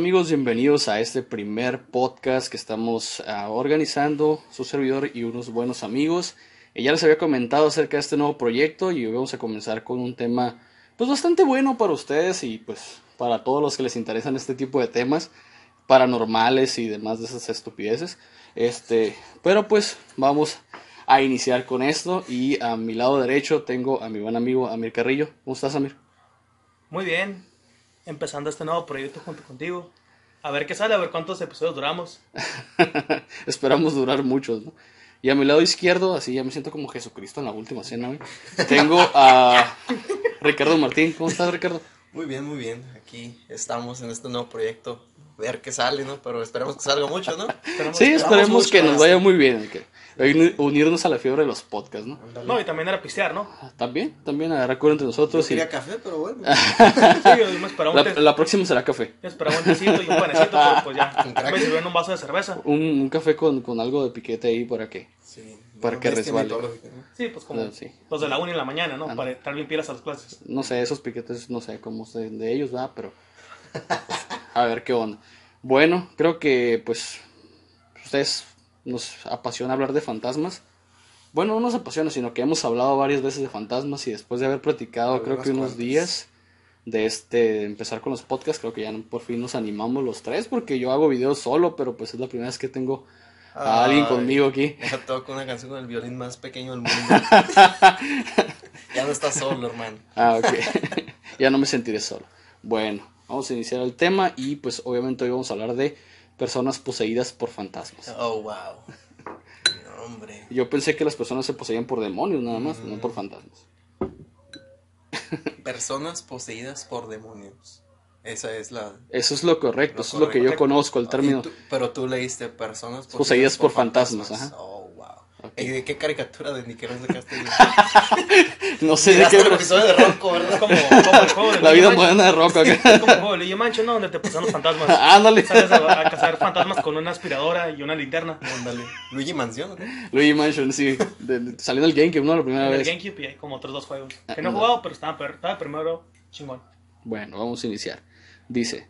amigos, bienvenidos a este primer podcast que estamos ah, organizando su servidor y unos buenos amigos. Eh, ya les había comentado acerca de este nuevo proyecto y hoy vamos a comenzar con un tema pues bastante bueno para ustedes y pues para todos los que les interesan este tipo de temas paranormales y demás de esas estupideces. Este, pero pues vamos a iniciar con esto y a mi lado derecho tengo a mi buen amigo Amir Carrillo. ¿Cómo estás, Amir? Muy bien, empezando este nuevo proyecto junto contigo. A ver qué sale, a ver cuántos episodios duramos. Esperamos durar muchos, ¿no? Y a mi lado izquierdo, así ya me siento como Jesucristo en la última cena, güey. Tengo a Ricardo Martín. ¿Cómo estás, Ricardo? Muy bien, muy bien. Aquí estamos en este nuevo proyecto. Ver qué sale, ¿no? Pero esperemos que salga mucho, ¿no? sí, esperemos que nos vaya muy bien. Que unirnos a la fiebre de los podcasts, ¿no? No, y también era pistear, ¿no? También, también agarrar cura entre nosotros. Yo quería café, pero bueno. sí, yo la, próxima será café. yo esperaba un tecito y un panecito, pero pues ya. Un crack. Me sirvieron un vaso de cerveza. Un, un café con, con algo de piquete ahí para que... Sí. Para que resbale. Sí, pues como Ah, sí. los de la una en la mañana, ¿no? Ah, Para estar bien pilas a las clases. No sé, esos piquetes, no sé cómo se de ellos, va, pero... a ver qué onda. Bueno, creo que pues... Ustedes nos apasiona hablar de fantasmas. Bueno, no nos apasiona, sino que hemos hablado varias veces de fantasmas y después de haber platicado creo que unos cuantas. días de este empezar con los podcasts, creo que ya por fin nos animamos los tres porque yo hago videos solo, pero pues es la primera vez que tengo a alguien conmigo aquí. Ya toco una canción con el violín más pequeño del mundo. ya no estás solo, hermano. Ah, ok. ya no me sentiré solo. Bueno, vamos a iniciar el tema y pues obviamente hoy vamos a hablar de personas poseídas por fantasmas. Oh, wow. Hombre. Yo pensé que las personas se poseían por demonios nada más, no por fantasmas. Personas poseídas por demonios. Esa es la. Eso es lo correcto, Lo eso es lo que yo conozco, el término. tú- pero tú leíste personas Poseídas por fantasmas, ajá. Oh. ¿Y de qué caricatura de Nickelodeon sacaste? No sé de qué... el episodio de Rocco, Es ¿verdad? como, como el juego de La vida Mansion. moderna de Rocco acá. Es como el juego de Luigi Mansion, ¿no? Donde te pasan los fantasmas. Ándale. Sales a, a cazar fantasmas con una aspiradora y una linterna. Ándale. Luigi Mansión, ¿no? Luigi Mansion, sí. De, de- salió en el GameCube, ¿no? La primera En el vez. GameCube y hay como otros dos juegos. Ah, Que no he jugado, pero estaba, per- estaba primero chingón. Bueno, vamos a iniciar. Dice,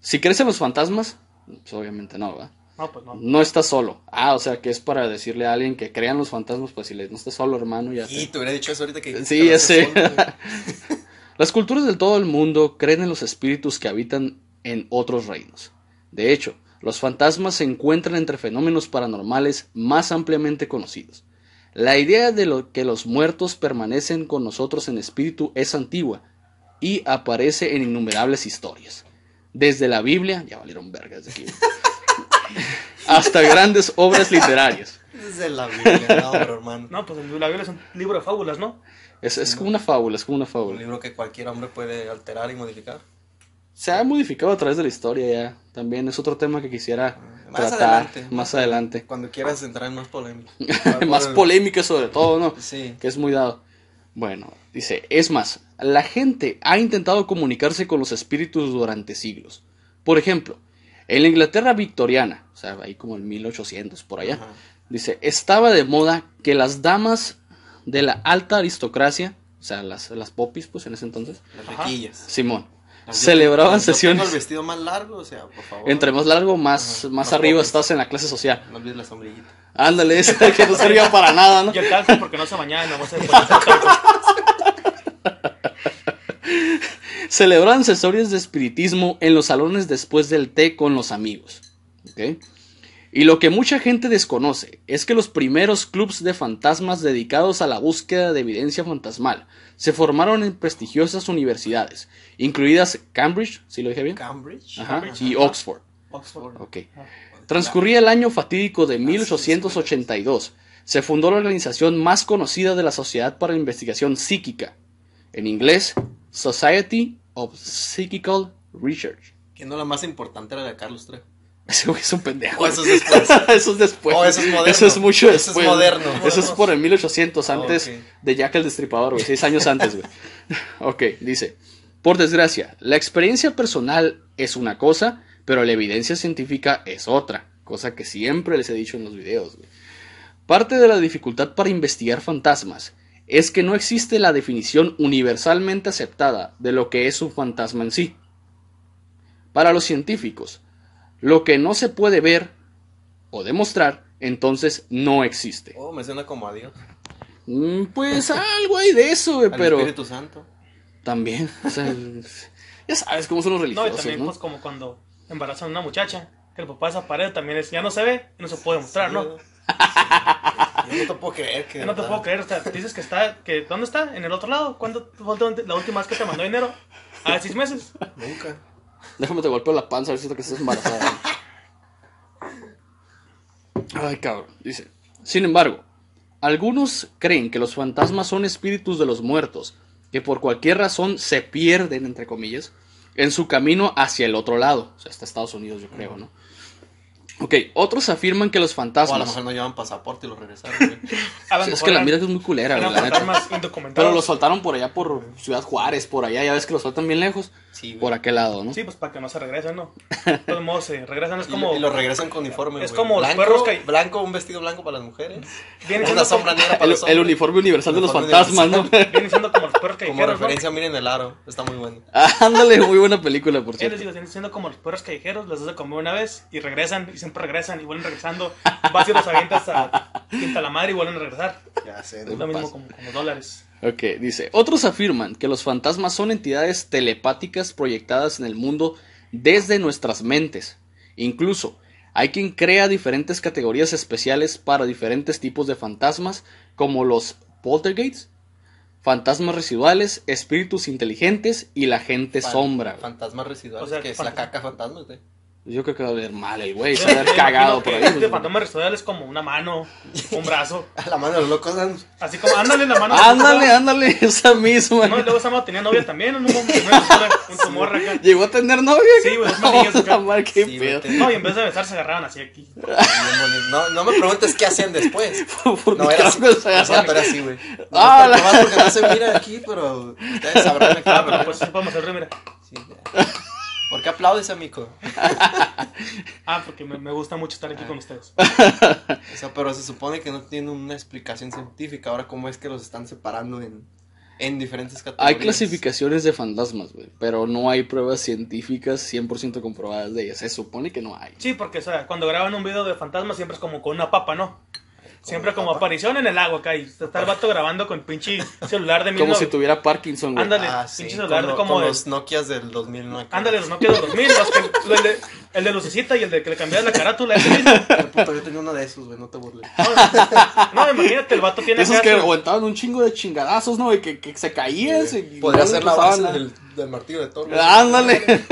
si crees en los fantasmas, pues obviamente no, ¿verdad? No, pues no. No estás solo. Ah, o sea que es para decirle a alguien que crea en los fantasmas, pues si le no estás solo, hermano, ya Y sé. te hubiera dicho eso ahorita que. Sí, ya sé. Las culturas de todo el mundo creen en los espíritus que habitan en otros reinos. De hecho, los fantasmas se encuentran entre fenómenos paranormales más ampliamente conocidos. La idea de lo que los muertos permanecen con nosotros en espíritu es antigua y aparece en innumerables historias. Desde la Biblia, ya valieron vergas de aquí, hasta grandes obras literarias. Desde la Biblia, no, pero hermano. No, pues la Biblia es un libro de fábulas, ¿no? Es, es como una fábula, es como una Un fábula. libro que cualquier hombre puede alterar y modificar. Se ha modificado a través de la historia ya. También es otro tema que quisiera Más tratar adelante. más adelante. Cuando quieras entrar en más polémica. más polémica sobre todo, ¿no? Sí. Que es muy dado. Bueno, dice, es más, la gente ha intentado comunicarse con los espíritus durante siglos. Por ejemplo, en la Inglaterra victoriana, o sea, ahí como en 1800 por allá, Ajá. dice, estaba de moda que las damas de la alta aristocracia, o sea, las, las popis, pues en ese entonces, Las riquillas. Simón, celebraban yo sesiones. Tengo el vestido más largo, o sea, por favor. Entre más largo, más, Ajá, más más arriba popis. estás en la clase social. No olvides la sombrillita. Ándale, esa que no servía para nada, ¿no? Y el porque no se bañaba y no se ponía Celebraban sesorios de espiritismo en los salones después del té con los amigos. Y lo que mucha gente desconoce es que los primeros clubs de fantasmas dedicados a la búsqueda de evidencia fantasmal se formaron en prestigiosas universidades, incluidas Cambridge, si lo dije bien, Cambridge. Ajá, Cambridge, y. Oxford. Oxford. Ok. Transcurría el año fatídico de 1882. Se fundó la organización más conocida de la Sociedad para la Investigación Psíquica, en inglés Society of Psychical Research. Que no la más importante era la de Carlos Trejo. Ese güey es un pendejo. O eso es después. eso es después. Oh, eso es moderno. Eso es mucho Eso es después. moderno. Eso es por el 1800, antes Ok. de Jack el Destripador, güey. Seis años antes, güey. ok, dice. Por desgracia, la experiencia personal es una cosa, pero la evidencia científica es otra. Cosa que siempre les he dicho en los videos, güey. Parte de la dificultad para investigar fantasmas es que no existe la definición universalmente aceptada de lo que es un fantasma en sí. Para los científicos, lo que no se puede ver o demostrar, entonces no existe. Oh, me suena como a Dios. Mm, Pues algo hay de eso, güey, Al pero Espíritu Santo. también, o sea, ya sabes cómo son los No, y religiosos, también, ¿no? pues, como cuando embarazan a una muchacha, que el papá desaparece, también es, ya no se ve y no se puede mostrar, ¿no? Yo no te puedo creer que. Yo no te puedo creer, o sea, dices que está, que ¿dónde está? ¿En el otro lado? ¿Cuándo fue la última vez que te mandó dinero? ¿A seis meses? Nunca. Déjame te golpeo la panza a ver si siento que estás embarazada. Ay, cabrón. Dice. Sin embargo, algunos creen que los fantasmas son espíritus de los muertos, que por cualquier razón se pierden, entre comillas, en su camino hacia el otro lado. O sea, hasta Estados Unidos, yo creo, ¿no? Ok, otros afirman que los O a lo fantasmas. mejor no llevan pasaporte y lo regresaron. lo es que la mira que es muy culera, güey, la neta. fantasmas indocumentados. Pero los soltaron por allá, por Ciudad Juárez, por allá. Ya ves que los sueltan bien lejos. Sí, güey. Por aquel lado, ¿no? Sí, pues para que no se regresen, ¿no? De todos modos, se regresan, es Y, como... y lo regresan con uniforme. Es como los blanco, perros que- Blanco, un vestido blanco para las mujeres. Viene una siendo sombra como- negra para El, los el hombres. uniforme universal de los fantasmas, ¿no? Vienen siendo como los perros Como callejeros, ¿no? referencia, miren el aro. Está muy bueno. Ándale, muy buena película, por Sí, les cierto. digo, vienen siendo como los perros callejeros, les das de comer una vez y regresan, y siempre regresan, y vuelven regresando. Vas y los avientas a quinta la madre y vuelven a regresar. Ya sé. Es lo mismo como dólares. Ok, dice. Otros afirman que los fantasmas son entidades telepáticas proyectadas en el mundo desde nuestras mentes. Incluso, hay quien crea diferentes categorías especiales para diferentes tipos de fantasmas, como los poltergeists, fantasmas residuales, espíritus inteligentes y la gente Fan- sombra. Fantasmas residuales. O sea, que es la caca fantasma, güey. Yo creo que va a ver mal el güey, se va a haber cagado por ahí. Este fantasma residual es como una mano, un brazo. A la mano de los locos dan. Así como, ándale la mano. Ándale, ándale, esa misma. No, y luego esa mano tenía novia también, un un tumor acá. ¿Llegó a tener novia? Sí, güey, dos acá. la madre, qué pedo. No, y en vez de besar se agarraban así aquí. No, no me preguntes qué hacían después. Por No, era así. pero así, güey. No, Ah, la- porque no se mira aquí, pero ustedes sabrán. Ah, pero pues sí podemos hacerlo, mira. Sí, ya. ¿Por qué aplaudes, amigo? Ah, porque me, me gusta mucho estar aquí con ustedes. O sea, pero se supone que no tiene una explicación científica. Ahora, ¿cómo es que los están separando en, en diferentes categorías? Hay clasificaciones de fantasmas, güey, pero no hay pruebas científicas 100% comprobadas de ellas. Se supone que no hay. Sí, porque o sea, cuando graban un video de fantasma siempre es como con una papa, ¿no? Siempre como aparición en el agua acá y está el vato grabando con pinche celular de mil Como si tuviera Parkinson, güey. Ándale, Ah, sí, pinche con, celular lo- como con de- los Nokias del 2009. Ándale, los Nokia de 2000, los que, de, el de lucecita y el de que le cambias la carátula, ese mismo. Puto, yo tenía uno de esos, güey, no te burles. No, imagínate, el vato tiene Esos que aguantaban un chingo de chingadazos, ¿no? Y que, que se caían. se- y Podría ser la base del, del martillo de Thor. Ándale.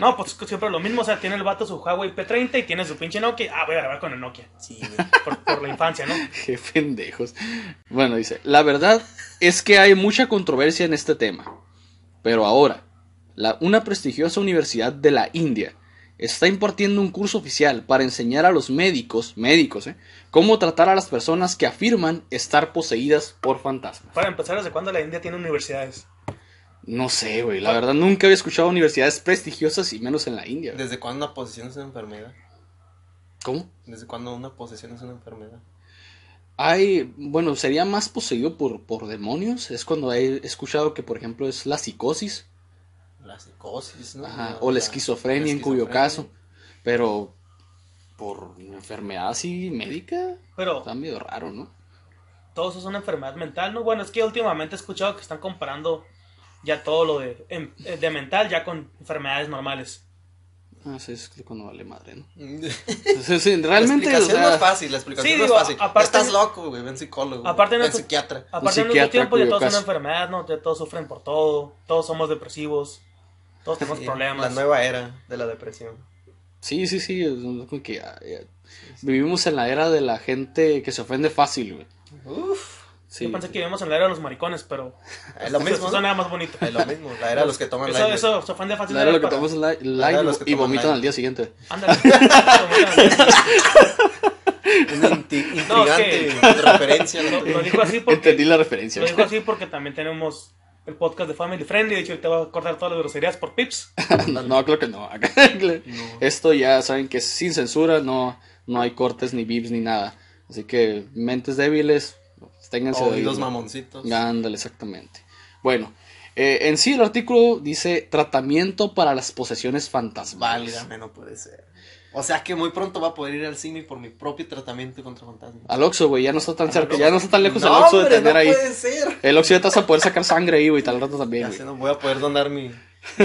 No, pues siempre lo mismo, o sea, tiene el vato su Huawei P30 y tiene su pinche Nokia. Ah, voy a grabar con el Nokia. Sí, güey. Por, por la infancia, ¿no? Qué pendejos. Bueno, dice, la verdad es que hay mucha controversia en este tema. Pero ahora, la- una prestigiosa universidad de la India está impartiendo un curso oficial para enseñar a los médicos, médicos, ¿eh? cómo tratar a las personas que afirman estar poseídas por fantasmas. Para empezar, ¿desde cuándo la India tiene universidades? No sé, güey, la verdad nunca había escuchado universidades prestigiosas y menos en la India. güey. ¿Desde cuándo una posesión es una enfermedad? ¿Cómo? ¿Desde cuándo una posesión es una enfermedad? Hay, bueno, sería más poseído por, por demonios. Es cuando he escuchado que, por ejemplo, es la psicosis. La psicosis, ¿no? Ajá, La- o la la- esquizofrenia la en cuyo caso. Pero por una enfermedad así médica, Pero está medio raro, ¿no? todo eso es una enfermedad mental, ¿no? Bueno, es que últimamente he escuchado que están comparando ya todo lo de, em- eh, de mental ya con enfermedades normales. Ah, sí, es cuando vale madre, ¿no? la Sí, sí, realmente, o explicación sea, no es fácil, la explicación Sí, no digo, es fácil. aparte- Estás loco, güey, ven psicólogo. Aparte ven psiquiatra. Aparte en nuestro tiempo ya todos son enfermedades, ¿no? Ya todos sufren por todo, todos somos depresivos, todos tenemos Sí, problemas. La nueva era de la depresión. sí, sí, sí, es como que ya- ya- vivimos en la era de la gente que se ofende fácil, güey. Uf, Sí. Yo pensé que vivíamos en la era de los maricones, pero es lo eso mismo. ¿no? suena más bonito. Es lo mismo, la era de los que toman Eso, light, eso se ofende fácil. La era que de los que y toman vomitan live. al día siguiente. Ándale. Una inti- No, es intrigante referencia. ¿no? Lo, lo dijo así porque Entendí la referencia. Lo dijo así porque también tenemos el podcast de Family Friendly. De hecho, ahorita voy a cortar todas las groserías por pips. no, no, creo que no. Esto ya saben que es sin censura, no, no hay cortes ni bips ni nada. Así que mentes débiles, ténganse de Oídos oído. mamoncitos. Ándale, exactamente. Bueno, Eh, en sí, el artículo dice tratamiento para las posesiones fantasmales. Válgame, no puede ser. O sea que muy pronto va a poder ir al cine por mi propio tratamiento contra fantasmas. Al Oxxo, güey, ya no está tan cerca, ya no está tan lejos el no, Oxxo de hombre, tener no ahí. puede ser. El Oxxo ya te vas a poder sacar sangre ahí, güey, tal rato también, Ya güey. sé, no voy a poder donar mi...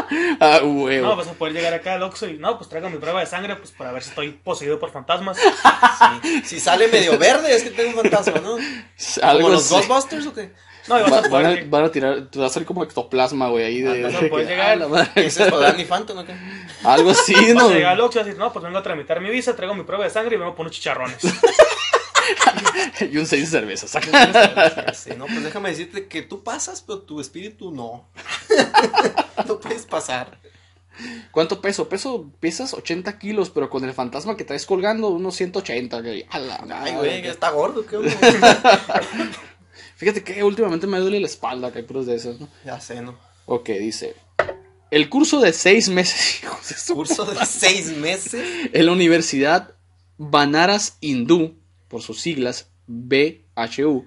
Ah, güey. No, vas a poder llegar acá al Oxxo y no, pues traigo mi prueba de sangre pues para ver si estoy poseído por fantasmas. Sí. Si sale medio verde es que tengo un fantasma, ¿no? Algo ¿Como los. Ghostbusters o qué? No, y vas Va- a van, poder a, lleg- van a tirar, te va a salir como ectoplasma, güey, ahí de, vas a poder que, llegar. ah, la madre. ¿Ese es para Danny Phantom o qué? Algo así, vas ¿no? a llegar al Oxxo y decir, no, pues vengo a tramitar mi visa, traigo mi prueba de sangre y vengo por unos chicharrones. y un seis de cervezas. Sí, no, pues déjame decirte que tú pasas, pero tu espíritu no. no puedes pasar. ¿Cuánto peso? Peso, pesas 80 kilos, pero con el fantasma que traes colgando, unos 180. güey. A la Ay, güey, está gordo, ¿qué onda? Fíjate que últimamente me duele la espalda, que hay puros de esas, ¿no? Ya sé, ¿no? Ok, dice. El curso de seis meses, hijos de su Curso de seis meses. en la Universidad Banaras Hindú, por sus siglas BHU,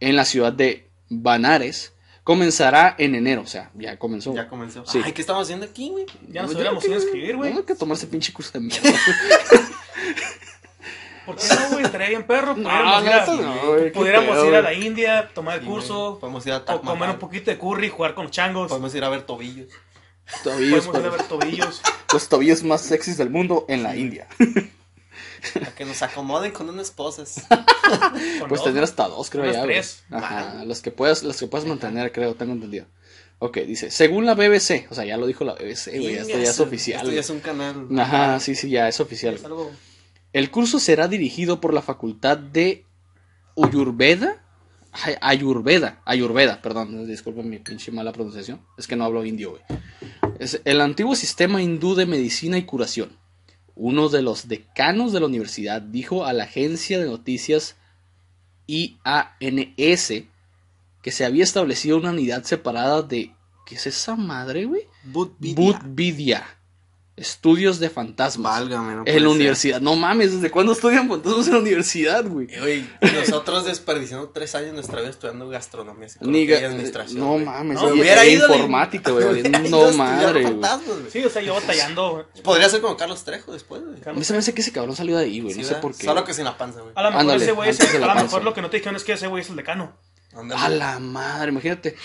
en la ciudad de Banares, comenzará en enero, o sea, ya comenzó. Ya comenzó. Sí. Ay, ¿qué estamos haciendo aquí, güey? Ya nos Yo hubiéramos ido a escribir, güey. No hay que tomarse pinche curso de mierda. ¿Por qué no, güey? Estaría bien perro. No, Pudiéramos, ir, a, no, güey, qué pudiéramos pedo, ir a la India, tomar el Sí, curso. Podemos ir a o comer un poquito de curry, jugar con los changos. Podemos ir a ver tobillos. Tobillos, Podemos ir a pues, ver tobillos. los tobillos más sexys del mundo en la India. A que nos acomoden con unas Pues dos. tener hasta dos, creo ya. tres. Ajá, las que puedas, las que puedas mantener, creo, tengo entendido. Ok, dice, según la BBC, o sea, ya lo dijo la BBC, güey, esto ya es oficial. Esto ya es un canal. Ajá, sí, sí, ya es oficial. Es algo... El curso será dirigido por la Facultad de Ayurveda. Ay- Ayurveda, Ayurveda, perdón, disculpen mi pinche mala pronunciación. Es que no hablo indio, güey. Es el antiguo sistema hindú de medicina y curación. Uno de los decanos de la universidad dijo a la agencia de noticias IANS que se había establecido una unidad separada de. ¿Qué es esa madre, güey? Budvidia. Estudios de fantasmas. Válgame, no En la ser. universidad. No mames, ¿desde cuándo estudian fantasmas en la universidad, güey? Eh, Güey, nosotros desperdiciando tres años de nuestra vida estudiando gastronomía, Ni psicología y ga- administración. No güey. mames, No, güey, hubiera ido informática, güey. No madre, güey. fantasmas, güey. Sí, o sea, yo batallando. güey. Podría ser como Carlos Trejo después, güey. A mí se me hace que ese cabrón salió de ahí, güey. Sí, no sé ¿verdad? por qué. Solo que sin la panza, güey. A lo mejor Ándale, ese güey es el- la A lo mejor lo que no te dijeron es que ese güey es el decano. Ándale. A la madre, imagínate.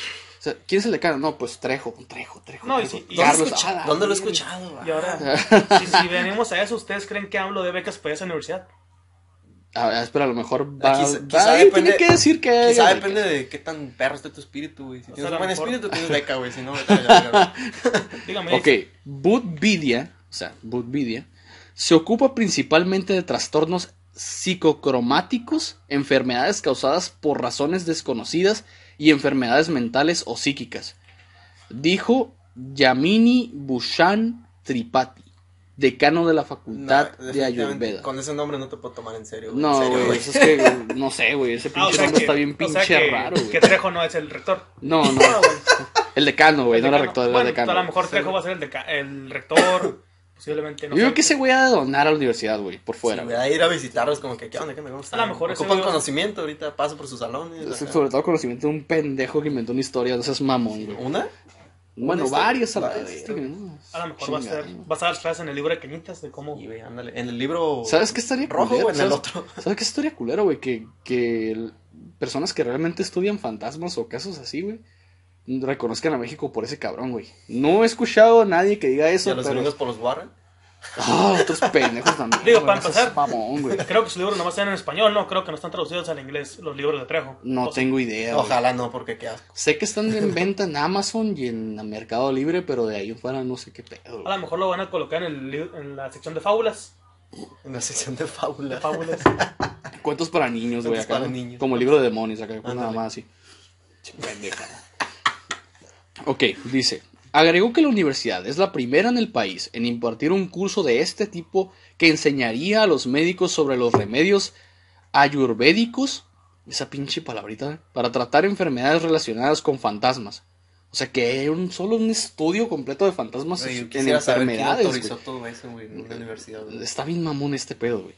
Sea, ¿quién es el decano? No, pues Trejo, Trejo, Trejo. No, y Trejo. y- ¿Dónde, Carlos, lo he escucha- a la ¿Dónde lo he escuchado? Y ahora, si, si venimos a eso, ¿ustedes creen que hablo de becas para esa universidad? Ah, espera, a lo mejor va. Quizá- va- quizá ay, depende- tiene que decir que. Quizá depende becas. de qué tan perro esté tu espíritu, güey. Si O tienes sea, un a buen mejor- espíritu, tienes beca, güey. Si no, vete a la. Dígame. Ok, Budvidia, o sea, Budvidia, se ocupa principalmente de trastornos psicocromáticos, enfermedades causadas por razones desconocidas y enfermedades mentales o psíquicas. Dijo Yamini Bhushan Tripathi, decano de la No, Facultad de Ayurveda. Con ese nombre no te puedo tomar en serio, güey. No, en serio, güey, eso es que, no sé, güey, ese Ah, pinche o sea nombre que- está bien o pinche sea que- raro, güey. Que Trejo no es el rector. No, no, Ah, el decano, güey, El no era rector, era Bueno, decano. A lo mejor Trejo va a ser el, deca- el rector. Posiblemente no. Yo creo que ese güey ha de donar a la universidad, güey, por fuera. Sí, güey, a ir a visitarlos como que, ¿qué onda? ¿Qué onda? ¿Cómo están? A lo mejor ese Ocupan güey- conocimiento, ahorita paso por sus salones. Es. Sobre todo conocimiento de un pendejo que inventó una historia, no seas mamón, güey. ¿Una? Bueno, varias a la. A lo mejor va a, ser, vas a dar clases en el libro de cañitas de cómo. Y, güey, ándale. En el libro... ¿Sabes qué estaría Rojo, culero? o en el ¿Sabes- otro. ¿Sabes qué estaría culero, güey? Que, que el- personas que realmente estudian fantasmas o casos así, güey, reconozcan a México por ese cabrón, güey. No he escuchado a nadie que diga Y eso, a los pero... gringos por los Warren. Ah, otros pendejos también. Digo, güey, para empezar. mamón, güey. Creo que sus libros nomás están en español, ¿no? Creo que no están traducidos al inglés los libros de Trejo. No O sea, tengo idea, güey. Ojalá no, porque qué asco. Sé que están en venta en Amazon y en Mercado Libre, pero de ahí en fuera no sé qué pedo. A lo mejor lo van a colocar en, el, en la sección de fábulas. En la sección de De fábulas. fábulas. Cuentos para niños, güey. Cuentos acá, para ¿no? niños. Como el libro de demonios, acá, pues, nada más así. Pendeja. Ok, dice. Agregó que la universidad es la primera en el país en impartir un curso de este tipo que enseñaría a los médicos sobre los remedios ayurvédicos, esa pinche palabrita, ¿eh? para tratar enfermedades relacionadas con fantasmas. O sea que hay un, solo un estudio completo de fantasmas en quisiera saber quién enfermedades. todo eso, güey, en una universidad. güey. Está bien mamón este pedo, güey.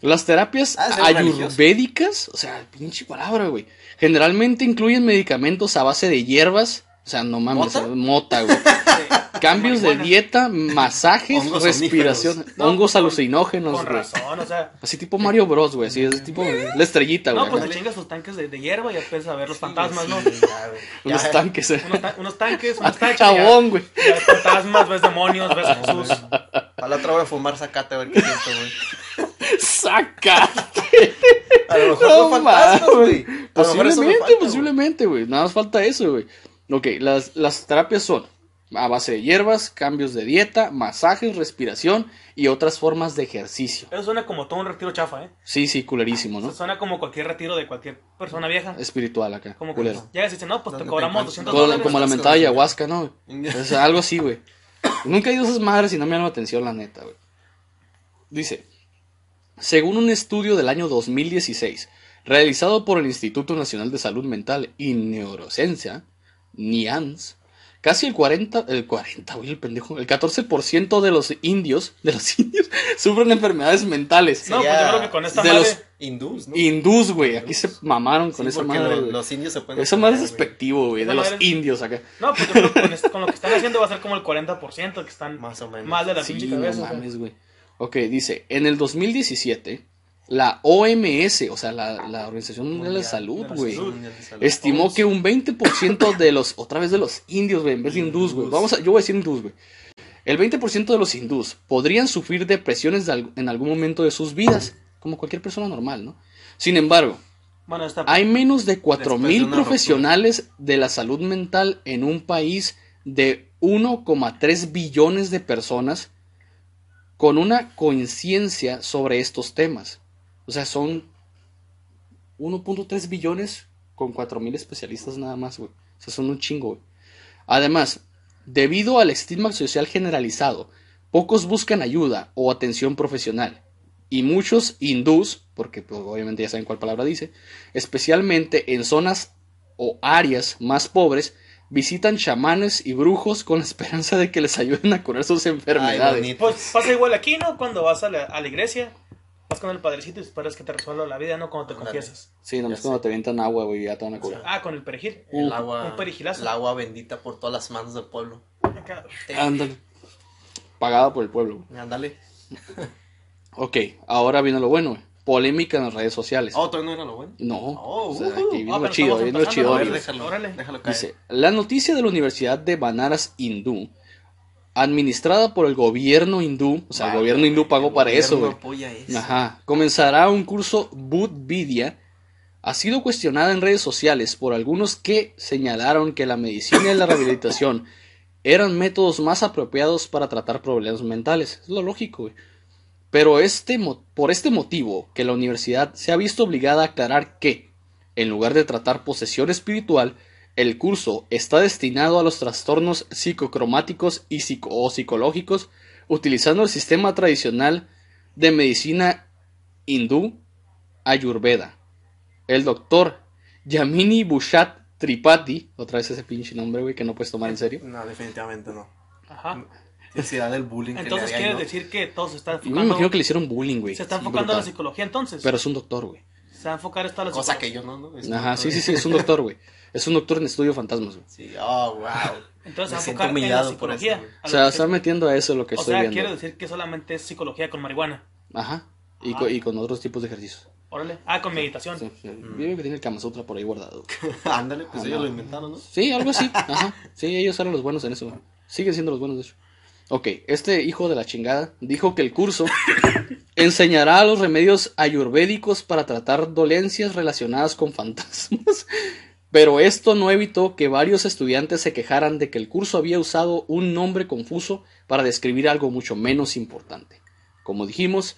Las terapias Ah, ayurvédicas, o sea, pinche palabra, güey. Generalmente incluyen medicamentos a base de hierbas, o sea, no mames, ¿Mota? mota, güey. Cambios de dieta, masajes, Hongos respiración. No, hongos con- alucinógenos, Con güey. razón, o sea. Así tipo Mario Bros, güey, así es tipo la estrellita, No, güey. pues acá. te chingas tus tanques de, de hierba y empiezas a ver los fantasmas, Sí, ¿no? sí, ya. Unos Ya, tanques, eh. Unos, ta- unos tanques, Ah, unos tanques. Chabón, güey. ves fantasmas, ves demonios, ves Jesús. A la otra voy a fumar zacate a ver qué siento, güey. Saca. A lo mejor No fantasmas, mames. güey. Posiblemente, posiblemente, güey. Nada más falta eso, güey. Ok, las, las terapias son a base de hierbas, cambios de dieta, masajes, respiración y otras formas de ejercicio. Eso suena como todo un retiro chafa, ¿eh? Sí, sí, culerísimo, ¿no? Eso suena como cualquier retiro de cualquier persona vieja. Espiritual acá, Como que culero. llegas y dices, no, pues te ¿Dónde te cobramos encuentras? 200 Como, dólares. como la mentada de ayahuasca, ¿no? Es algo así, güey. Nunca he ido a esas madres y no me llaman la atención, la neta, güey. Dice, según un estudio del año 2016, realizado por el Instituto Nacional de Salud Mental y Neurociencia, NIANS, casi el 40, el 40, güey, el pendejo, el 14% de los indios, de los indios, sufren enfermedades mentales. No, pues yo creo que con esta de madre. los- Hindús, ¿no? Hindús, güey, aquí se mamaron con Sí, esa madre. lo- güey. los indios se pueden. Esa madre es despectivo, güey, de los indios acá. No, pues yo creo que con, lo que están haciendo va a ser como el 40% que están Más o menos. mal de la Sí, pinche no cabeza. o sea. mames, güey. Ok, dice, en el 2017, la OMS, o sea, la, la Organización Mundial de Mundial Salud, de la güey, Salud estimó que un 20% de los, otra vez de los indios, güey, en vez de hindús, güey, vamos a, yo voy a decir hindús, güey. El 20% de los hindús podrían sufrir depresiones de en algún momento de sus vidas, como cualquier persona normal, ¿no? Sin embargo, Bueno, hay menos de 4.000 una profesionales de la salud mental en un país de 1,3 billones de personas con una conciencia sobre estos temas. O sea, son 1.3 billones con 4.000 especialistas nada más, güey. O sea, son un chingo, güey. Además, debido al estigma social generalizado, pocos buscan ayuda o atención profesional. Y muchos hindús, porque pues, obviamente ya saben cuál palabra dice, especialmente en zonas o áreas más pobres, visitan chamanes y brujos con la esperanza de que les ayuden a curar sus enfermedades. Pues pasa igual aquí, ¿no? Cuando vas a la, a la iglesia, vas con el padrecito y esperas que te resuelva la vida, ¿no? Cuando te confiesas. sí, nomás cuando te avientan agua, güey, ya te van a curar. Ah, con el perejil. El agua, un perigilazo. el agua bendita por todas las manos del pueblo. Ándale. Pagada por el pueblo. Ándale. Ok, ahora viene lo bueno, güey. Polémica en las redes sociales. Oh, todavía no era lo bueno. No, Oh, o sea, uh, aquí viene ah, lo chido, viene lo chido. Órale. déjalo, Órale. déjalo caer. Dice, la noticia de la Universidad de Banaras hindú, administrada por el gobierno hindú, o sea, el gobierno hindú pagó para eso, apoya. Ajá, comenzará un curso Vidya. Ha sido cuestionada en redes sociales por algunos que señalaron que la medicina y la rehabilitación eran métodos más apropiados para tratar problemas mentales. Es lo lógico, güey. Pero este, por este motivo, que la universidad se ha visto obligada a aclarar que, en lugar de tratar posesión espiritual, el curso está destinado a los trastornos psicocromáticos y psico- o psicológicos, utilizando el sistema tradicional de medicina hindú Ayurveda. El doctor Yamini Bushat Tripathi, otra vez ese pinche nombre, güey, que no puedes tomar en serio. No, definitivamente no. Ajá. Necesidad del bullying Entonces quiere ¿no? decir que todo se está Yo me enfocando. imagino que le hicieron bullying, güey. Se está enfocando en la psicología entonces. Pero es un doctor, güey. Se va a enfocar esto a la Cosa psicología. que yo no, ¿no? Es Ajá, sí, sí, sí, es un doctor, güey. Es un doctor en estudio fantasmas, güey. Sí, oh, wow. Entonces se va Me a siento enfocar en la humillado por psicología. eso, O sea, que- está metiendo a eso lo que o estoy sea, viendo. quiere decir que solamente es psicología con marihuana. Ajá. Y, Ajá. co- y con otros tipos de ejercicios. Órale. Ah, con meditación. Sí, sí. Yo creo que tiene el Kama Sutra por ahí guardado. Ándale, pues Ah, ellos no. lo inventaron, ¿no? Sí, algo así. Ajá. Sí, ellos eran los buenos en eso. güey. Siguen siendo los buenos, de hecho. Ok, este hijo de la chingada dijo que el curso enseñará los remedios ayurvédicos para tratar dolencias relacionadas con fantasmas. Pero esto no evitó que varios estudiantes se quejaran de que el curso había usado un nombre confuso para describir algo mucho menos importante. Como dijimos,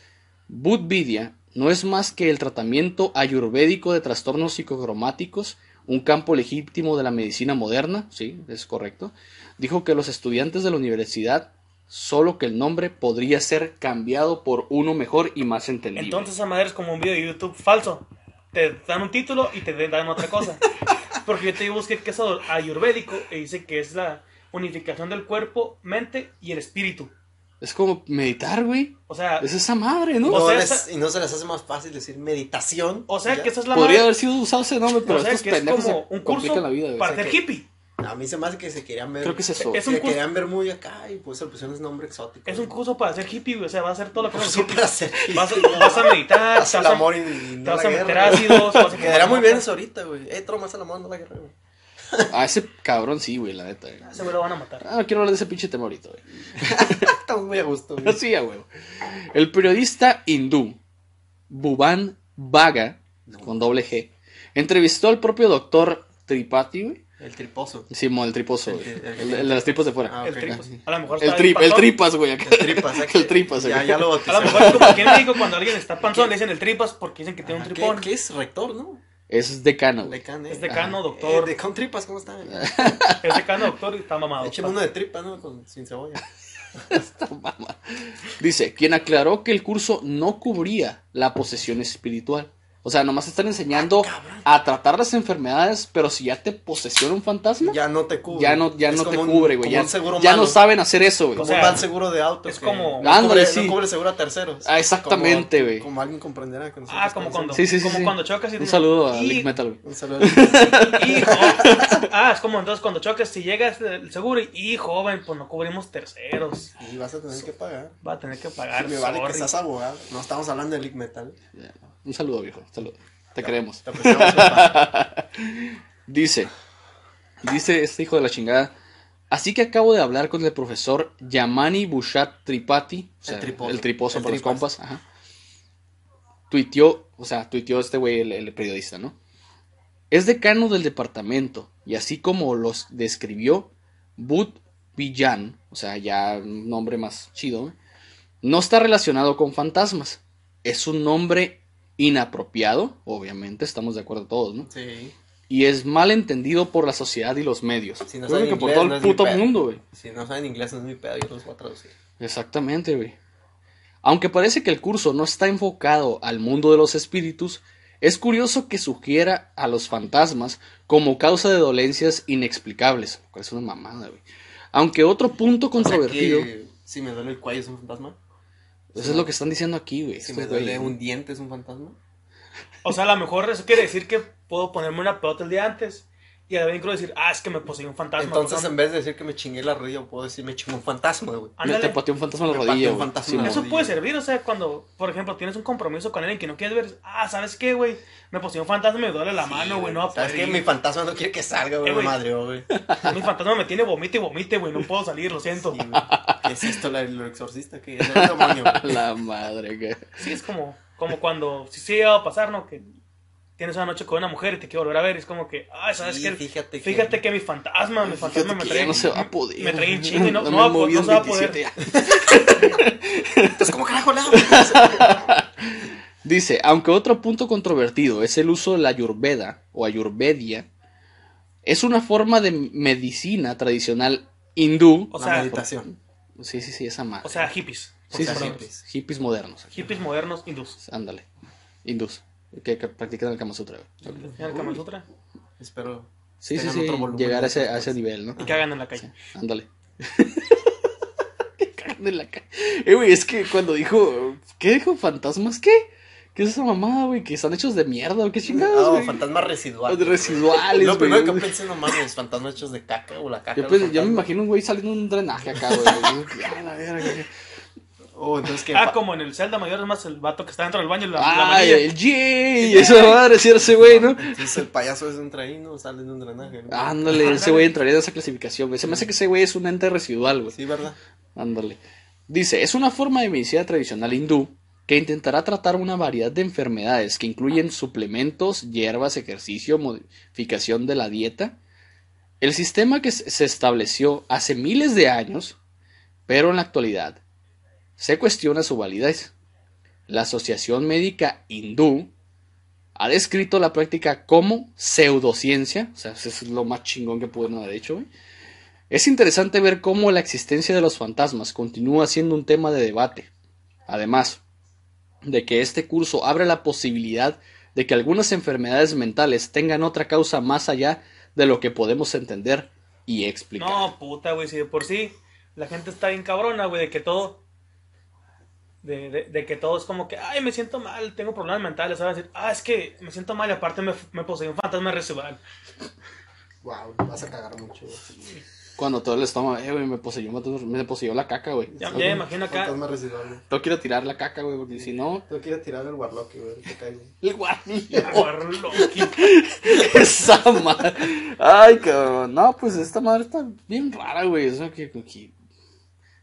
Budvidya no es más que el tratamiento ayurvédico de trastornos psicocromáticos, un campo legítimo de la medicina moderna, sí, es correcto. Dijo que los estudiantes de la universidad, solo que el nombre podría ser cambiado por uno mejor y más entendible. Entonces esa madre es como un video de YouTube falso. Te dan un título y te dan otra cosa. Porque yo te busqué que es ayurvédico y dice que es la unificación del cuerpo, mente y el espíritu. Es como meditar, güey. O sea, Es esa madre, ¿no? O No sea, les- y no se les hace más fácil decir meditación. o sea Ya. que esa es la Podría madre- haber sido usado ese nombre, pero o sea, estos que es pendejos como se un curso la vida, para ser hippie. A mí se me hace que se querían ver. Creo que es eso. Es un se curso- querían ver muy acá y pues se le pusieron ese nombre exótico. Es un curso para ser hippie, güey. O sea, vas a hacer todo lo que vas a curso hacer. para ser Vas a, hippie, vas a meditar, Haz el vas a, amor y, y te no vas la a meter guerra. ácidos, vas a Quedaría muy bien eso ahorita, güey. Eh, tro, más el amor, no la guerra, güey. A ese cabrón sí, güey, la neta. güey. Ese güey lo van a matar. Ah, no quiero hablar de ese pinche tema ahorita, güey. Estamos muy a gusto, güey. Sí, a huevo. El periodista hindú Bhuvan Vaga, con doble G, entrevistó al propio doctor Tripathi, güey. El triposo. Simón, el triposo, El de las tripas de fuera. Ah, El tripas. A lo mejor el, trip, el tripas, güey. El tripas. ¿eh? El tripas, Ya, ya lo A lo mejor es como aquí en México cuando alguien está panzón le dicen el tripas porque dicen que tiene un tripón. ¿Qué, qué es? Rector, ¿no? Es decano. Decano, eh. Es decano, Eh, doctor. de con tripas, ¿cómo está? Es decano, doctor y está mamado. Écheme uno de tripa, ¿no? Con, sin cebolla. Esta mamá. Dice, quien aclaró que el curso no cubría la posesión espiritual. O sea, nomás están enseñando a tratar las enfermedades, pero si ya te posesiona un fantasma, Ya no te cubre. ya no, ya Es no te como un- cubre, güey. como Ya, ya no saben hacer eso, güey. Como O sea, un mal seguro de auto. es que como- No Ándale, cubre, sí. no cubre seguro a terceros. Ah, exactamente, Como- güey. Como alguien comprenderá. Ah, como cuando, Sí, sí, sí, como sí. cuando chocas y Un saludo a "Y- Lick Metal, güey. Un saludo. y Ah, es como entonces cuando chocas, si llegas el seguro y, y joven, pues no cubrimos terceros. Y vas a tener que pagar. Va a tener que pagar. Me vale que seas abogado. No estamos hablando de Lick Metal. Un saludo, viejo. un saludo. Te queremos. Te. Dice, dice este hijo de la chingada. Así que acabo de hablar con el profesor Yamani Bushat o sea, El triposo. el triposo El para los compas, ajá. Tuiteó, o sea, tuiteó este güey, el, el periodista, ¿no? Es decano del departamento, y así como los describió, Bud Villan, o sea, ya un nombre más chido, ¿eh? no está relacionado con fantasmas. Es un nombre inapropiado, obviamente, estamos de acuerdo todos, ¿no? Sí. y es mal entendido por la sociedad y los medios. Si no saben que por inglés, todo no el puto mundo, güey. Si no saben inglés, no es mi pedo. Yo los voy a traducir. Exactamente, güey. Aunque parece que el curso no está enfocado al mundo de los espíritus, es curioso que sugiera a los fantasmas como causa de dolencias inexplicables, es una mamada, güey. Aunque otro punto O sea controvertido, que si me duele el cuello es un fantasma. Eso es lo que están diciendo aquí, güey. Si me duele un diente es un fantasma. O sea, a lo mejor eso quiere decir que puedo ponerme una pelota el día antes y a quiero decir, ah, es que me poseí un fantasma. Entonces, en vez de decir que me chingué la rodilla, puedo decir me chingó un fantasma, güey. Ándale. te pateó un fantasma en la Me rodilla, un Sí, en la. Eso rodilla. puede servir, o sea, cuando, por ejemplo, tienes un compromiso con alguien que no quieres ver, ah, ¿sabes qué, güey? Me poseí un fantasma y me duele la mano, güey, no va a ¿Sabes qué? Mi fantasma no quiere que salga, güey. Eh, me güey. madreó, güey. Mi fantasma me tiene vomite y vomite, güey, no puedo salir, lo siento. Sí. ¿Qué es esto, la- lo exorcista? ¿Qué es el demonio? La madre, güey. Sí, es como, como cuando, si sí llega a pasar, ¿no? Que tienes una noche con una mujer y te quiero volver a ver, y es como que, ah, ¿sabes Sí, qué? fíjate que- Fíjate que mi fantasma, mi fantasma me trae. no se va a poder. Me trae en güey. chinga y no, me no, va no se va a poder. 27 ya. Entonces, ¿cómo carajo le hago? Dice, aunque otro punto controvertido es el uso de la ayurveda o ayurvedia, es una forma de medicina tradicional hindú. O La sea, meditación. Sí, sí, sí, esa madre. o sea, hippies. sí, sí, hippies. hippies modernos. Hippies modernos hindús. Ándale. Hindús. Que, que practican el Kama Sutra. el Kama Sutra. Espero. Sí, sí, sí. Llegar a ese, a ese nivel, ¿no? Y que hagan en la calle. Ándale. Que cagan en la ca- Eh, güey, es que cuando dijo. ¿Qué dijo? ¿Fantasmas qué? ¿Qué es esa mamada, güey? ¿Que están hechos de mierda o qué chingados, No, fantasmas residuales. Residuales, Lo primero que pensé, no mames, fantasmas hechos de caca o la caca. Yo, pues, los yo me imagino un güey saliendo de un drenaje acá, güey. Oh, entonces que. Ah, como en el Zelda mayor es más el vato que está dentro del baño y la, la Ah, manilla. el Jay. Esa madre, sí ese güey, ¿no? Entonces el payaso es un traín, ¿no? Sale de un drenaje. ¿no? Ándale, ese güey entraría en esa clasificación, güey. Se me hace que ese güey es un ente residual, güey. Sí, ¿verdad? Ándale. Dice, es una forma de medicina tradicional hindú que intentará tratar una variedad de enfermedades que incluyen suplementos, hierbas, ejercicio, modificación de la dieta. El sistema que se estableció hace miles de años, pero en la actualidad se cuestiona su validez. La Asociación Médica Hindú ha descrito la práctica como pseudociencia, o sea, eso es lo más chingón que pudieron haber hecho, güey. Es interesante ver cómo la existencia de los fantasmas continúa siendo un tema de debate. Además de que este curso abre la posibilidad de que algunas enfermedades mentales tengan otra causa más allá de lo que podemos entender y explicar. No, puta, güey, si de por sí la gente está bien cabrona, güey, de que todo De, de, de que todo es como que, ay, me siento mal, tengo problemas mentales. Ahora decir, ah, es que me siento mal y aparte me, me poseyó un fantasma residual. Wow, vas a cagar mucho, güey. Cuando todo el estómago, eh, güey, me poseyó, me poseyó la caca, güey. Ya, ya me imagino acá. Fantasma residual, güey. Tengo que ir a tirar la caca, güey, porque si no... Tengo que ir a tirar el Warlock, güey. Te caigo. El. Warlocky. Esa madre. Ay, cabrón. No, pues esta madre está bien rara, güey. Eso que, que-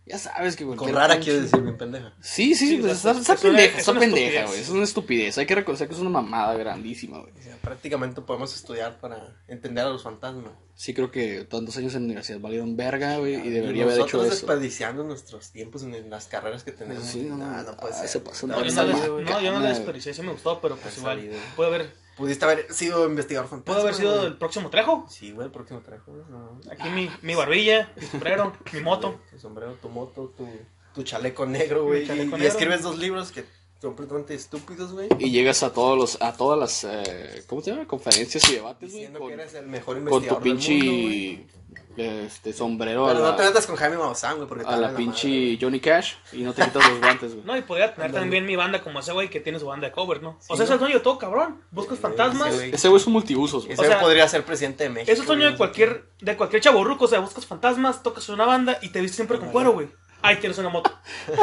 Ya sabes que Con rara pinche- quiero decir bien pendeja. Sí, sí, Sí, pues es- está, es está una- pendeja, es está una pendeja, estupidez. güey. Es una estupidez. Hay que reconocer que es una mamada grandísima, güey. O sea, prácticamente podemos estudiar para entender a los fantasmas. Sí, creo que tantos años en la universidad valieron verga, güey, y Y debería haber hecho nosotros eso. desperdiciando nuestros tiempos en las carreras que tenemos. Sí, no, no, no puede ah, ser. se pasó No, yo no, yo no le desperdicié, sí me gustó, pero pues igual. Puede haber, Pudiste haber sido investigador fantasma. puede haber sido el próximo Trejo. Sí, güey, el próximo güey. No. Aquí mi, mi barbilla, mi sombrero, mi moto. Tu sombrero, tu moto, tu, tu chaleco negro, güey. Y, y escribes dos libros que completamente estúpidos, güey. Y llegas a todos los, a todas las, eh, ¿cómo se llama? Conferencias y debates, güey. Diciendo Con, que eres el mejor con tu investigador del mundo, güey. pinche, este, sombrero a Pero no te la, metas con Jaime Maussan, güey, porque te a la madre, pinche güey. Johnny Cash y no te quitas los guantes, güey. No, y podría tener también mi banda como ese güey que tiene su banda de cover, ¿no? Sí, o sea, ese es el sueño de todo, cabrón. Buscas fantasmas. ese güey. Güey es un multiusos, güey. Ese O sea, podría ser presidente de México. Eso es sueño güey. de cualquier, de cualquier chaborruco, o sea, buscas fantasmas, tocas una banda y te vistes siempre con cuero, güey. Ahí tienes una moto.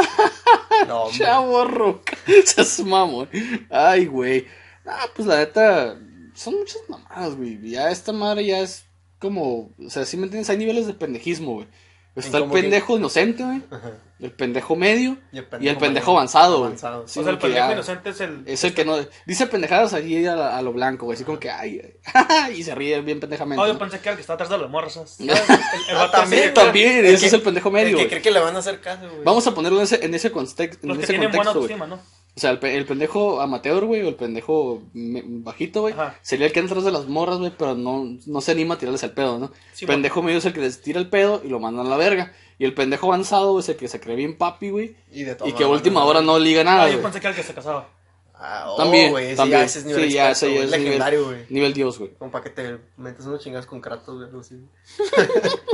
No. Chavo roca. Seas mamón. Ay, güey. Ah, pues la neta. Son muchas mamadas, güey. Ya esta madre ya es como. O sea, si me entiendes, hay niveles de pendejismo, güey. Está el como que- pendejo inocente, güey. Ajá. El pendejo medio. Y el Y el pendejo avanzado, güey. Sí, o sea, el pendejo ya- inocente es el. Es el que no. Dice pendejadas allí a, a lo blanco, güey. Así como que, ay, ay, y se ríe bien pendejamente. Oh, yo pensé que era el que está atrás de las morras. El, Ah, el vato también, También, El ese que- es el pendejo medio. El que cree que le van a hacer caso, güey. Vamos a ponerlo en ese, en ese, context- en Los que ese tienen buena contexto, güey. autoestima, ¿no? O sea, el, pe- el pendejo amateur, güey, o el pendejo me- bajito, güey, sería el que anda atrás de las morras, güey, pero no, no se anima a tirarles el pedo, ¿no? Sí, pendejo medio es el que les tira el pedo y lo mandan a la verga. Y el pendejo avanzado es el que se cree bien papi, güey, Y, de y que a última hora no liga Ah, nada, yo güey. pensé que era el que se casaba. Ah, oh, También, güey, también. ya ese es nivel Sí, ya, experto, ese ya es legendario, güey. Nivel Dios, güey. Como para que te metas unos chingas con Kratos, güey, algo así.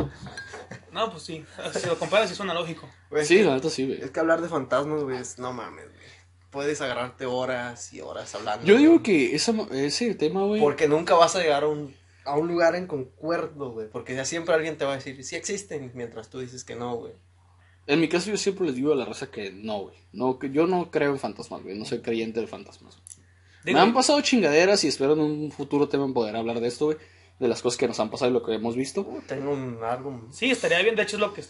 No, pues sí. Si lo comparas, sí suena lógico. Güey, Sí, la neta sí, güey. Es que hablar de fantasmas, güey, es, no mames, güey. Puedes agarrarte horas y horas hablando. Yo digo güey. que esa, ese tema, güey... Porque nunca vas a llegar a un, a un lugar en concuerdo, güey. Porque ya siempre alguien te va a decir, sí existen, mientras tú dices que no, güey. En mi caso yo siempre les digo a la raza que no, güey. No, que yo no creo en fantasmas, güey. No soy creyente de fantasmas. Digo, Me han pasado chingaderas y espero en un futuro tema poder hablar de esto, güey. De las cosas que nos han pasado y lo que hemos visto. Uh, tengo un algo... Sí, estaría bien. De hecho, es lo que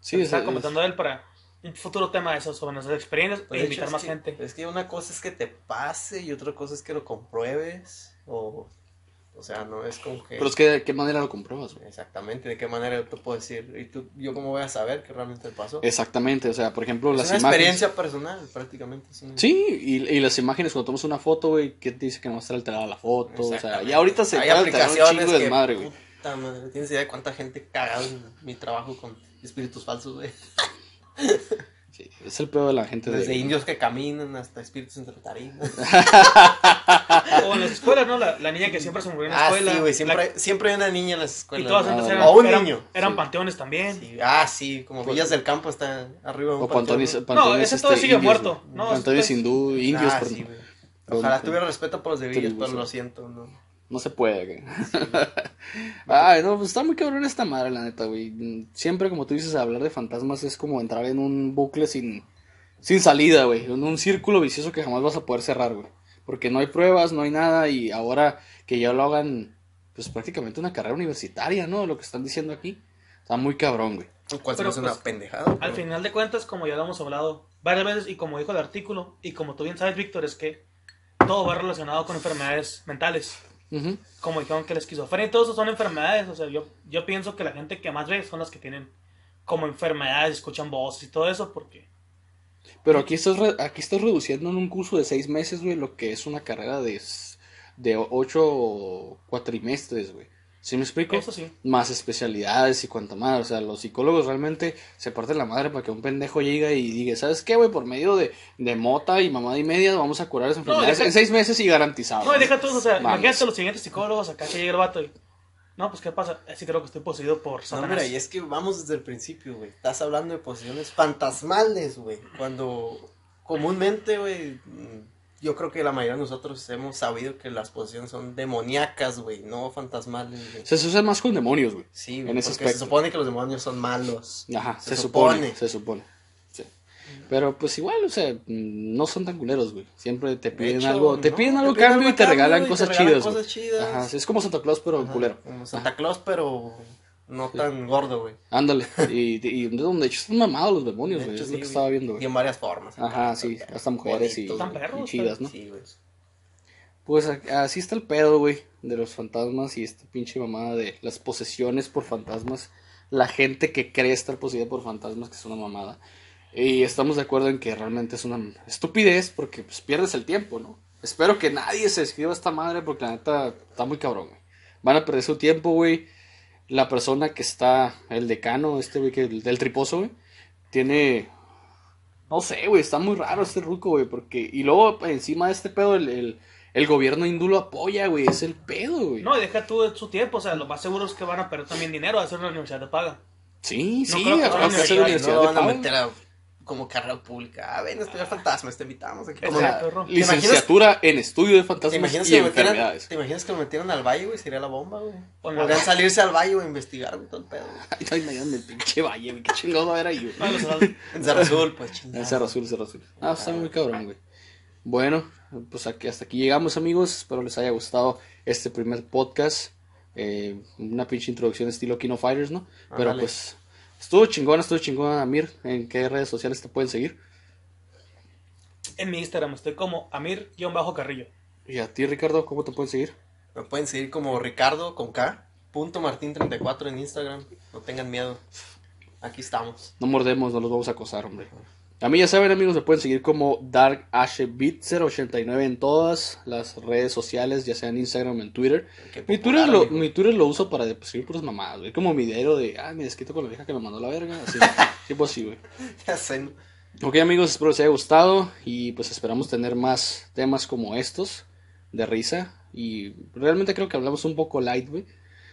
Sí, es, estaba es- comentando él para un futuro tema de eso, sobre nuestras experiencias Pues, e invitar hecho, más que- gente. Es que una cosa es que te pase y otra cosa es que lo compruebes. O, o sea, no es como que... Pero es que de qué manera lo compruebas, güey. Exactamente, de qué manera yo te puedo decir. ¿Y tú, yo cómo voy a saber que realmente pasó? Exactamente, o sea, por ejemplo, Es las una imágenes. experiencia personal, prácticamente. es una- Sí, y, y las imágenes cuando tomas una foto, güey, ¿qué te dice que no va a estar alterada la foto? O sea, ya ahorita se Hay un aplicaciones chingo de que, madre, güey. puta madre, ¿Tienes idea de cuánta gente cagada en mi trabajo con espíritus falsos, güey? Sí, es el peor de la gente Desde de... indios que caminan hasta espíritus entre tarimas. O en las escuelas, ¿no? La, la niña que siempre se murió en la Ah, escuela. sí, güey, la- siempre, siempre hay una niña en las y escuelas. todas güey. antes Ah, eran, o un eran, niño. eran Sí. panteones también. Sí, Ah, sí, como Villas del Campo está arriba de un O ese todo sigue indios, muerto. No, hindú, indios, Ah, perdón. sí, Ojalá tuviera respeto por los de Villas, pero lo siento, ¿no? No se puede, güey. Ay, no, pues está muy cabrón esta madre, la neta, güey. Siempre, como tú dices, hablar de fantasmas es como entrar en un bucle sin, sin salida, güey. En un círculo vicioso que jamás vas a poder cerrar, güey. Porque no hay pruebas, no hay nada, y ahora que ya lo hagan, pues prácticamente una carrera universitaria, ¿no? Lo que están diciendo aquí. Está muy cabrón, güey. Cual se Pero, hace una pues, pendejada. Al final de cuentas, como ya lo hemos hablado varias veces y como dijo el artículo, y como tú bien sabes, Víctor, es que todo va relacionado con enfermedades mentales. Como dijeron que la esquizofrenia y todo eso son enfermedades. O sea, yo, yo pienso que la gente que más ve son las que tienen como enfermedades, escuchan voces y todo eso, porque Pero aquí estás, re- aquí estás reduciendo en un curso de seis meses, güey, lo que es una carrera de, de ocho cuatrimestres, güey. ¿Sí me explico? eso sí. Más especialidades y cuanto más. O sea, los psicólogos realmente se parten la madre para que un pendejo llegue y diga, ¿sabes qué, güey? Por medio de, de mota y mamada y media vamos a curar esas enfermedades deja- en seis meses y garantizado. No, y deja tú, o sea, imagínate los siguientes psicólogos acá que llega el vato y. No, pues ¿qué pasa? Sí creo que estoy poseído por No, Satanás. mira, y es que vamos desde el principio, güey. Estás hablando de posesiones fantasmales, güey. Cuando comúnmente, güey, yo creo que la mayoría de nosotros hemos sabido que las posesiones son demoníacas, güey, no fantasmales. Se usa más con demonios, güey. Sí, güey, en ese porque aspecto. se supone que los demonios son malos. Ajá, se, Se supone, supone. Se supone. Sí. Pero pues igual, o sea, no son tan culeros, güey. Siempre te De piden hecho, algo, te no, piden algo piden cambio y te cambio regalan y te cosas regalan chidas, cosas chidas. Ajá, es como Santa Claus, pero Ajá, culero. Como Santa Claus, pero no tan gordo, güey. Ándale. Y, y, de donde hecho están mamados los demonios, De güey. Es sí, lo que estaba viendo, Y en varias formas. Ajá, sí, hasta mujeres y, Están y perros, chidas, ¿no? Sí, güey. Pues así está el pedo, güey, de los fantasmas y esta pinche mamada de las posesiones por fantasmas. La gente que cree estar poseída por fantasmas, que es una mamada. Y estamos de acuerdo en que realmente es una estupidez porque pues, pierdes el tiempo, ¿no? Espero que nadie se escriba a esta madre porque la neta está muy cabrón, güey. Van a perder su tiempo, güey. La persona que está, el decano, este güey, que, del triposo, güey, tiene no sé, güey, está muy raro este ruco, güey, porque... Y luego, encima de este pedo, el, el, el gobierno hindú lo apoya, güey, es el pedo, güey. No, y deja tú su tiempo, o sea, lo más seguro es que van a perder también dinero a hacer una universidad de paga. Sí, No sí, creo que a sea llegar, universidad no de van como carrera pública. Ah, ven a estudiar fantasmas, te invitamos. Aquí. Como la- perro. ¿Te imaginas- Licenciatura en estudio de ¿Te fantasmas imaginas, y que lo metieran, enfermedades. ¿Te imaginas que lo metieran al valle, güey? Sería la bomba, güey. Podrían salirse al valle, güey, a investigar, güey, todo el pedo. Ay, no, imagínate el pinche valle, güey, qué chingado va a haber ahí, güey. En Cerro Azul, pues chingada. El Cerro Azul, Cerro Azul. Ah, está muy cabrón, güey. Bueno, pues aquí, hasta aquí llegamos, amigos. Espero les haya gustado este primer podcast. Eh, una pinche introducción estilo Kino Fighters, ¿no? Pero pues, estuvo chingón, estuvo chingón, Amir. ¿En qué redes sociales te pueden seguir? En mi Instagram estoy como Amir-Carrillo. Y a ti, Ricardo, ¿cómo te pueden seguir? Me pueden seguir como Ricardo con K. Punto Martín 34 en Instagram. No tengan miedo. Aquí estamos. No mordemos, no los vamos a acosar, hombre. A mí ya saben, amigos, me pueden seguir como DarkAshBit089 en todas las redes sociales, ya sea en Instagram o en Twitter. Mi Twitter, lo, amigo. mi Twitter lo uso para pues, escribir puras mamadas, güey. Como mi diario de, ah, me desquito con la vieja que me mandó la verga. Así, tipo así, güey. Ya sé. Ok, amigos, espero les haya gustado y pues esperamos tener más temas como estos de risa. Y realmente creo que hablamos un poco light, güey.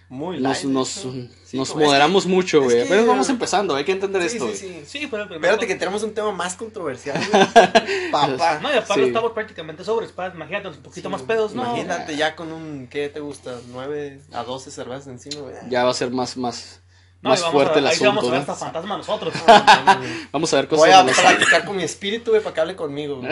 Muy Nos, light, nos. Sí, nos moderamos que- mucho, güey. que- Apenas vamos empezando, hay que entender Sí, esto, sí, sí. Sí, pero Espérate que tenemos un tema más controversial. Papá. No, y aparte Sí. estamos prácticamente sobres, imagínate, un poquito Sí, más pedos, ¿no? Imagínate ya con un, ¿qué te gusta? 9 a 12 cervezas encima, güey. Ya va a ser más, más, No, más fuerte a, el ahí vamos a ver ¿no? hasta fantasma nosotros. Vamos a ver cosas Voy a practicar con mi espíritu, güey, para que hable conmigo.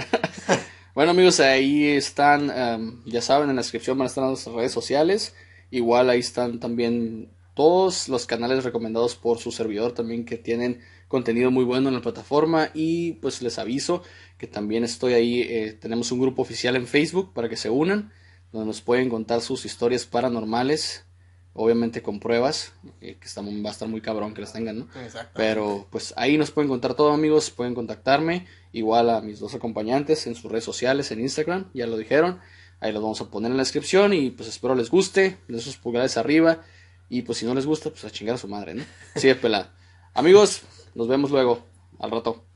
Bueno amigos, ahí están, em, ya saben, en la descripción van a estar nuestras redes sociales. Igual ahí están también todos los canales recomendados por su servidor también que tienen contenido muy bueno en la plataforma. Y pues les aviso que también estoy ahí, eh, tenemos un grupo oficial en Facebook para que se unan, donde nos pueden contar sus historias paranormales, obviamente con pruebas, eh, que está, va a estar muy cabrón que las tengan, ¿no? Pero pues ahí nos pueden contar todo amigos, pueden contactarme, igual a mis dos acompañantes en sus redes sociales, en Instagram, ya lo dijeron, ahí los vamos a poner en la descripción y pues espero les guste, de sus pulgares arriba y pues si no les gusta pues a chingar a su madre, ¿no? De pelada. Amigos, nos vemos luego, al rato.